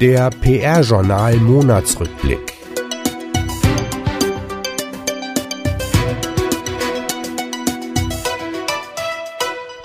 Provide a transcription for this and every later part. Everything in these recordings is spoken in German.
Der PR-Journal Monatsrückblick.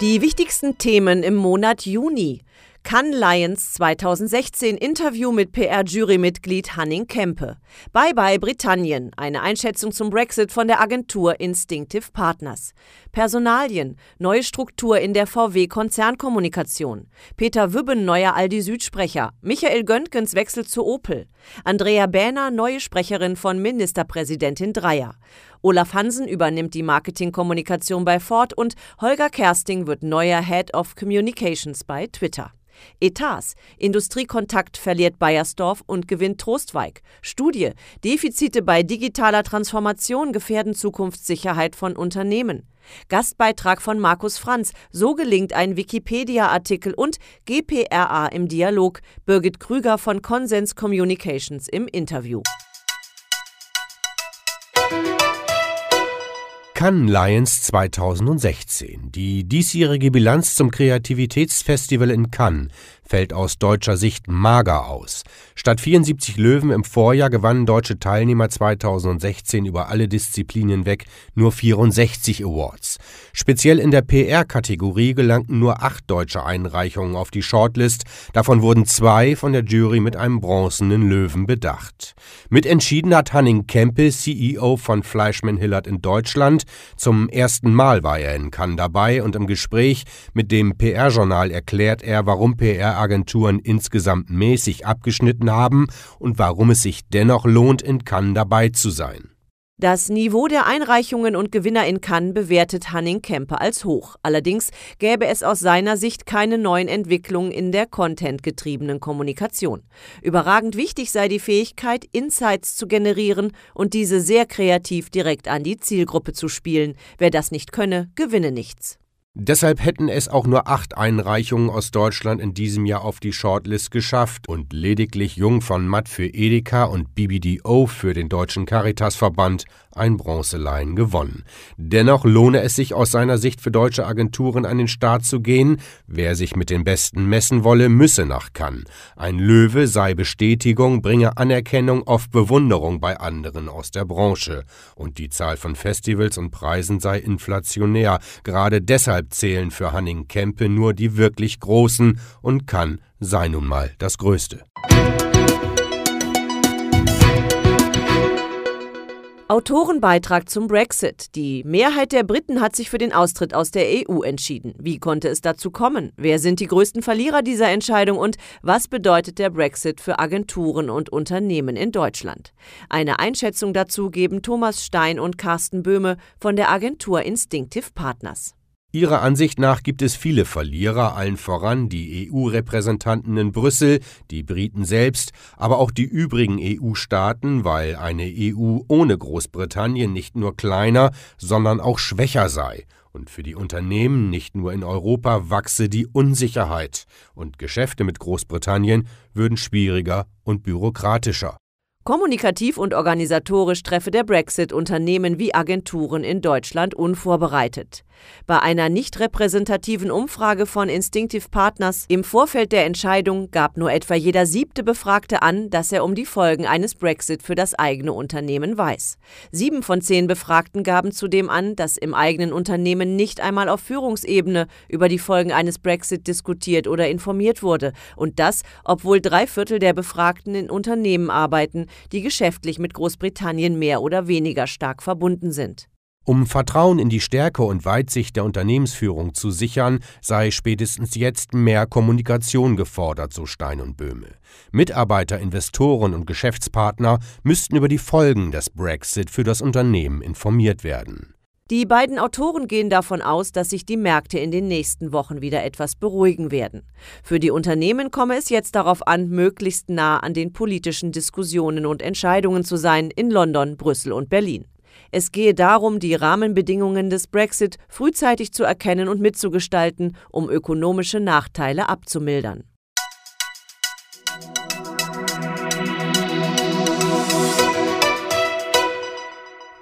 Die wichtigsten Themen im Monat Juni. Cannes Lions 2016 Interview mit PR-Jurymitglied Hanning Kempe. Bye bye Britannien. Eine Einschätzung zum Brexit von der Agentur Instinctive Partners. Personalien. Neue Struktur in der VW-Konzernkommunikation. Peter Wübben, neuer Aldi Südsprecher. Michael Göntgens Wechsel zu Opel. Andrea Bähner, neue Sprecherin von Ministerpräsidentin Dreier. Olaf Hansen übernimmt die Marketingkommunikation bei Ford und Holger Kersting wird neuer Head of Communications bei Twitter. Etats. Industriekontakt verliert Bayersdorf und gewinnt Trostweig. Studie. Defizite bei digitaler Transformation gefährden Zukunftssicherheit von Unternehmen. Gastbeitrag von Markus Franz. So gelingt ein Wikipedia-Artikel und GPRA im Dialog. Birgit Krüger von Consens Communications im Interview. Cannes Lions 2016. Die diesjährige Bilanz zum Kreativitätsfestival in Cannes fällt aus deutscher Sicht mager aus. Statt 74 Löwen im Vorjahr gewannen deutsche Teilnehmer 2016 über alle Disziplinen weg nur 64 Awards. Speziell in der PR-Kategorie gelangten nur acht deutsche Einreichungen auf die Shortlist, davon wurden zwei von der Jury mit einem bronzenen Löwen bedacht. Mitentschieden hat Hanning Kempe, CEO von Fleischmann Hillard in Deutschland. Zum ersten Mal war er in Cannes dabei und im Gespräch mit dem PR-Journal erklärt er, warum PR Agenturen insgesamt mäßig abgeschnitten haben und warum es sich dennoch lohnt, in Cannes dabei zu sein. Das Niveau der Einreichungen und Gewinner in Cannes bewertet Hanning Kemper als hoch. Allerdings gäbe es aus seiner Sicht keine neuen Entwicklungen in der contentgetriebenen Kommunikation. Überragend wichtig sei die Fähigkeit, Insights zu generieren und diese sehr kreativ direkt an die Zielgruppe zu spielen. Wer das nicht könne, gewinne nichts. Deshalb hätten es auch nur acht Einreichungen aus Deutschland in diesem Jahr auf die Shortlist geschafft und lediglich Jung von Matt für Edeka und BBDO für den Deutschen Caritasverband ein Bronzelein gewonnen. Dennoch lohne es sich aus seiner Sicht für deutsche Agenturen an den Start zu gehen. Wer sich mit den Besten messen wolle, müsse nach Cannes. Ein Löwe sei Bestätigung, bringe Anerkennung, oft Bewunderung bei anderen aus der Branche. Und die Zahl von Festivals und Preisen sei inflationär. Gerade deshalb zählen für Hanning Kempe nur die wirklich Großen und Cannes sei nun mal das Größte. Autorenbeitrag zum Brexit. Die Mehrheit der Briten hat sich für den Austritt aus der EU entschieden. Wie konnte es dazu kommen? Wer sind die größten Verlierer dieser Entscheidung und was bedeutet der Brexit für Agenturen und Unternehmen in Deutschland? Eine Einschätzung dazu geben Thomas Stein und Carsten Böhme von der Agentur Instinctive Partners. Ihrer Ansicht nach gibt es viele Verlierer, allen voran die EU-Repräsentanten in Brüssel, die Briten selbst, aber auch die übrigen EU-Staaten, weil eine EU ohne Großbritannien nicht nur kleiner, sondern auch schwächer sei. Und für die Unternehmen nicht nur in Europa wachse die Unsicherheit, und Geschäfte mit Großbritannien würden schwieriger und bürokratischer. Kommunikativ und organisatorisch treffe der Brexit Unternehmen wie Agenturen in Deutschland unvorbereitet. Bei einer nicht repräsentativen Umfrage von Instinctive Partners im Vorfeld der Entscheidung gab nur etwa jeder siebte Befragte an, dass er um die Folgen eines Brexit für das eigene Unternehmen weiß. Sieben von zehn Befragten gaben zudem an, dass im eigenen Unternehmen nicht einmal auf Führungsebene über die Folgen eines Brexit diskutiert oder informiert wurde. Und das, obwohl drei Viertel der Befragten in Unternehmen arbeiten, die geschäftlich mit Großbritannien mehr oder weniger stark verbunden sind. Um Vertrauen in die Stärke und Weitsicht der Unternehmensführung zu sichern, sei spätestens jetzt mehr Kommunikation gefordert, so Stein und Böhme. Mitarbeiter, Investoren und Geschäftspartner müssten über die Folgen des Brexit für das Unternehmen informiert werden. Die beiden Autoren gehen davon aus, dass sich die Märkte in den nächsten Wochen wieder etwas beruhigen werden. Für die Unternehmen komme es jetzt darauf an, möglichst nah an den politischen Diskussionen und Entscheidungen zu sein in London, Brüssel und Berlin. Es gehe darum, die Rahmenbedingungen des Brexit frühzeitig zu erkennen und mitzugestalten, um ökonomische Nachteile abzumildern.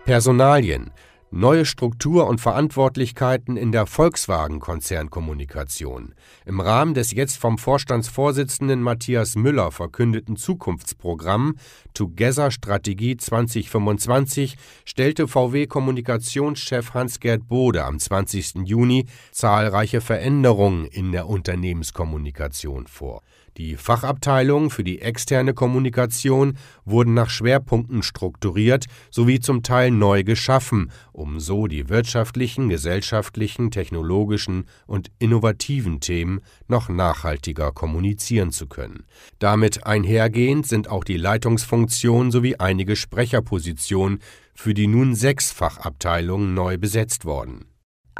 Personalien Neue Struktur und Verantwortlichkeiten in der Volkswagen-Konzernkommunikation. Im Rahmen des jetzt vom Vorstandsvorsitzenden Matthias Müller verkündeten Zukunftsprogramm Together Strategie 2025 stellte VW-Kommunikationschef Hans-Gerd Bode am 20. Juni zahlreiche Veränderungen in der Unternehmenskommunikation vor. Die Fachabteilungen für die externe Kommunikation wurden nach Schwerpunkten strukturiert sowie zum Teil neu geschaffen, um so die wirtschaftlichen, gesellschaftlichen, technologischen und innovativen Themen noch nachhaltiger kommunizieren zu können. Damit einhergehend sind auch die Leitungsfunktionen sowie einige Sprecherpositionen für die nun sechs Fachabteilungen neu besetzt worden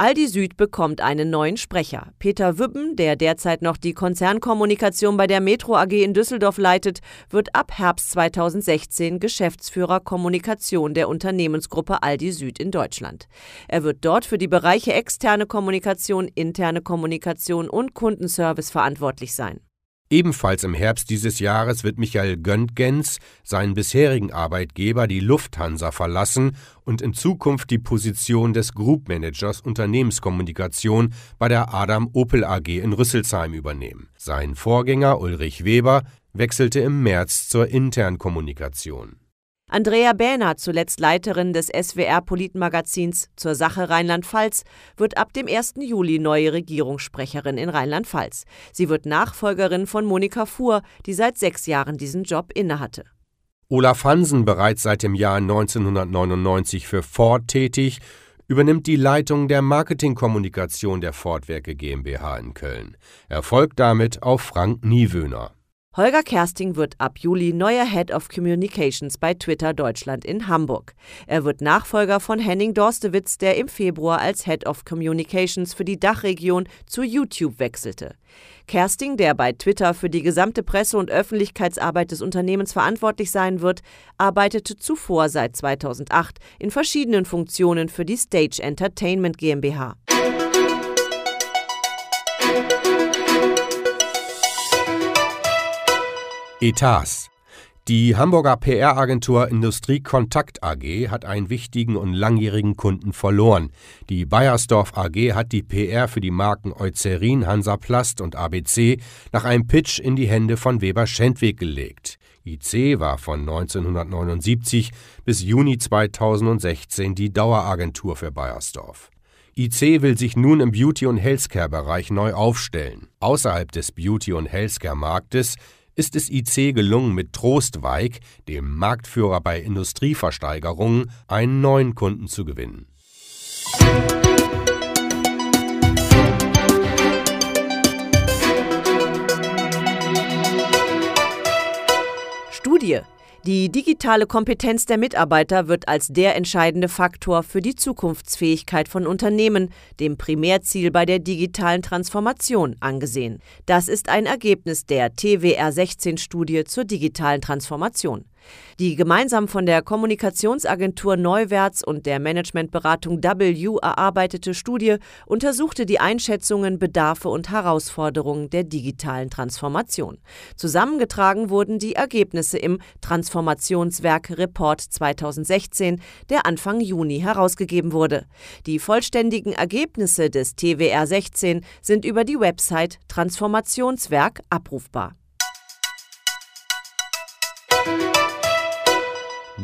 Aldi Süd bekommt einen neuen Sprecher. Peter Wübben, der derzeit noch die Konzernkommunikation bei der Metro AG in Düsseldorf leitet, wird ab Herbst 2016 Geschäftsführer Kommunikation der Unternehmensgruppe Aldi Süd in Deutschland. Er wird dort für die Bereiche externe Kommunikation, interne Kommunikation und Kundenservice verantwortlich sein. Ebenfalls im Herbst dieses Jahres wird Michael Göntgens seinen bisherigen Arbeitgeber, die Lufthansa, verlassen und in Zukunft die Position des Group Managers Unternehmenskommunikation bei der Adam Opel AG in Rüsselsheim übernehmen. Sein Vorgänger Ulrich Weber wechselte im März zur Internkommunikation. Andrea Bähner, zuletzt Leiterin des SWR-Politmagazins zur Sache Rheinland-Pfalz, wird ab dem 1. Juli neue Regierungssprecherin in Rheinland-Pfalz. Sie wird Nachfolgerin von Monika Fuhr, die seit sechs Jahren diesen Job innehatte. Olaf Hansen, bereits seit dem Jahr 1999 für Ford tätig, übernimmt die Leitung der Marketingkommunikation der Fordwerke GmbH in Köln. Er folgt damit auf Frank Niewöhner. Holger Kersting wird ab Juli neuer Head of Communications bei Twitter Deutschland in Hamburg. Er wird Nachfolger von Henning Dorstewitz, der im Februar als Head of Communications für die Dachregion zu YouTube wechselte. Kersting, der bei Twitter für die gesamte Presse- und Öffentlichkeitsarbeit des Unternehmens verantwortlich sein wird, arbeitete zuvor seit 2008 in verschiedenen Funktionen für die Stage Entertainment GmbH. Etats die Hamburger PR-Agentur Industriekontakt AG hat einen wichtigen und langjährigen Kunden verloren. Die Bayersdorf AG hat die PR für die Marken Eucerin, Hansaplast und ABC nach einem Pitch in die Hände von Weber Schendweg gelegt. IC war von 1979 bis Juni 2016 die Daueragentur für Bayersdorf. IC will sich nun im Beauty- und Healthcare-Bereich neu aufstellen. Außerhalb des Beauty- und Healthcare-Marktes ist es IC gelungen, mit Trostweig, dem Marktführer bei Industrieversteigerungen, einen neuen Kunden zu gewinnen. Die digitale Kompetenz der Mitarbeiter wird als der entscheidende Faktor für die Zukunftsfähigkeit von Unternehmen, dem Primärziel bei der digitalen Transformation, angesehen. Das ist ein Ergebnis der TWR 16 Studie zur digitalen Transformation. Die gemeinsam von der Kommunikationsagentur Neuwärts und der Managementberatung W erarbeitete Studie untersuchte die Einschätzungen, Bedarfe und Herausforderungen der digitalen Transformation. Zusammengetragen wurden die Ergebnisse im Transformationswerk Report 2016, der Anfang Juni herausgegeben wurde. Die vollständigen Ergebnisse des TWR 16 sind über die Website Transformationswerk abrufbar.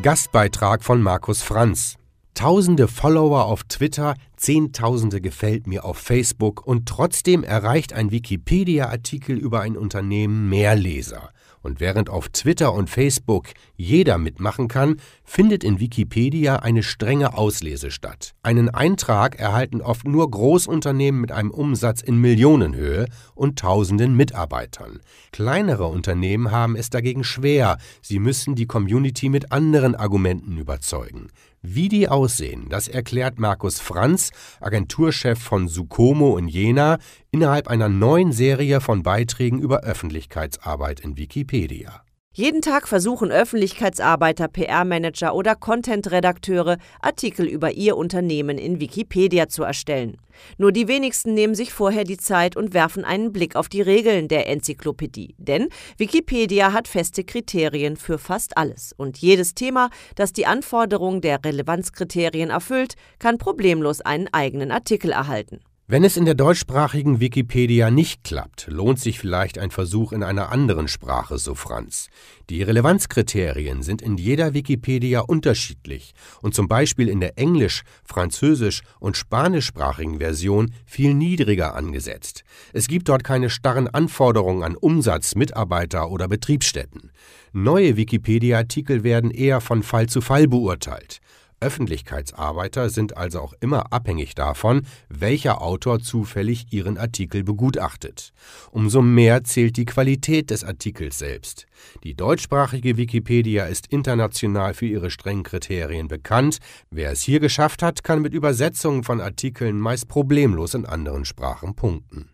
Gastbeitrag von Markus Franz. Tausende Follower auf Twitter, Zehntausende gefällt mir auf Facebook und trotzdem erreicht ein Wikipedia-Artikel über ein Unternehmen mehr Leser. Und während auf Twitter und Facebook jeder mitmachen kann, findet in Wikipedia eine strenge Auslese statt. Einen Eintrag erhalten oft nur Großunternehmen mit einem Umsatz in Millionenhöhe und tausenden Mitarbeitern. Kleinere Unternehmen haben es dagegen schwer, sie müssen die Community mit anderen Argumenten überzeugen. Wie die aussehen, das erklärt Markus Franz, Agenturchef von Sukomo in Jena, innerhalb einer neuen Serie von Beiträgen über Öffentlichkeitsarbeit in Wikipedia. Jeden Tag versuchen Öffentlichkeitsarbeiter, PR-Manager oder Content-Redakteure, Artikel über ihr Unternehmen in Wikipedia zu erstellen. Nur die wenigsten nehmen sich vorher die Zeit und werfen einen Blick auf die Regeln der Enzyklopädie. Denn Wikipedia hat feste Kriterien für fast alles. Und jedes Thema, das die Anforderungen der Relevanzkriterien erfüllt, kann problemlos einen eigenen Artikel erhalten. Wenn es in der deutschsprachigen Wikipedia nicht klappt, lohnt sich vielleicht ein Versuch in einer anderen Sprache, so Franz. Die Relevanzkriterien sind in jeder Wikipedia unterschiedlich und zum Beispiel in der englisch-, französisch- und spanischsprachigen Version viel niedriger angesetzt. Es gibt dort keine starren Anforderungen an Umsatz, Mitarbeiter oder Betriebsstätten. Neue Wikipedia-Artikel werden eher von Fall zu Fall beurteilt. Öffentlichkeitsarbeiter sind also auch immer abhängig davon, welcher Autor zufällig ihren Artikel begutachtet. Umso mehr zählt die Qualität des Artikels selbst. Die deutschsprachige Wikipedia ist international für ihre strengen Kriterien bekannt. Wer es hier geschafft hat, kann mit Übersetzungen von Artikeln meist problemlos in anderen Sprachen punkten.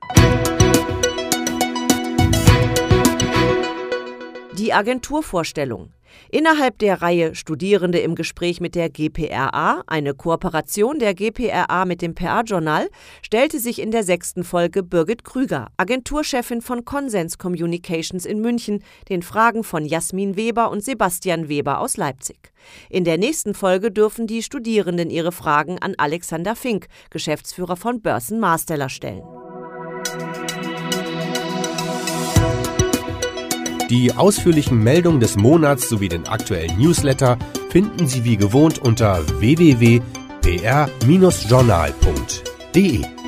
Die Agenturvorstellung. Innerhalb der Reihe Studierende im Gespräch mit der GPRA, eine Kooperation der GPRA mit dem PA-Journal, stellte sich in der sechsten Folge Birgit Krüger, Agenturchefin von Consens Communications in München, den Fragen von Jasmin Weber und Sebastian Weber aus Leipzig. In der nächsten Folge dürfen die Studierenden ihre Fragen an Alexander Fink, Geschäftsführer von Börsen Marsteller, stellen. Die ausführlichen Meldungen des Monats sowie den aktuellen Newsletter finden Sie wie gewohnt unter www.pr-journal.de.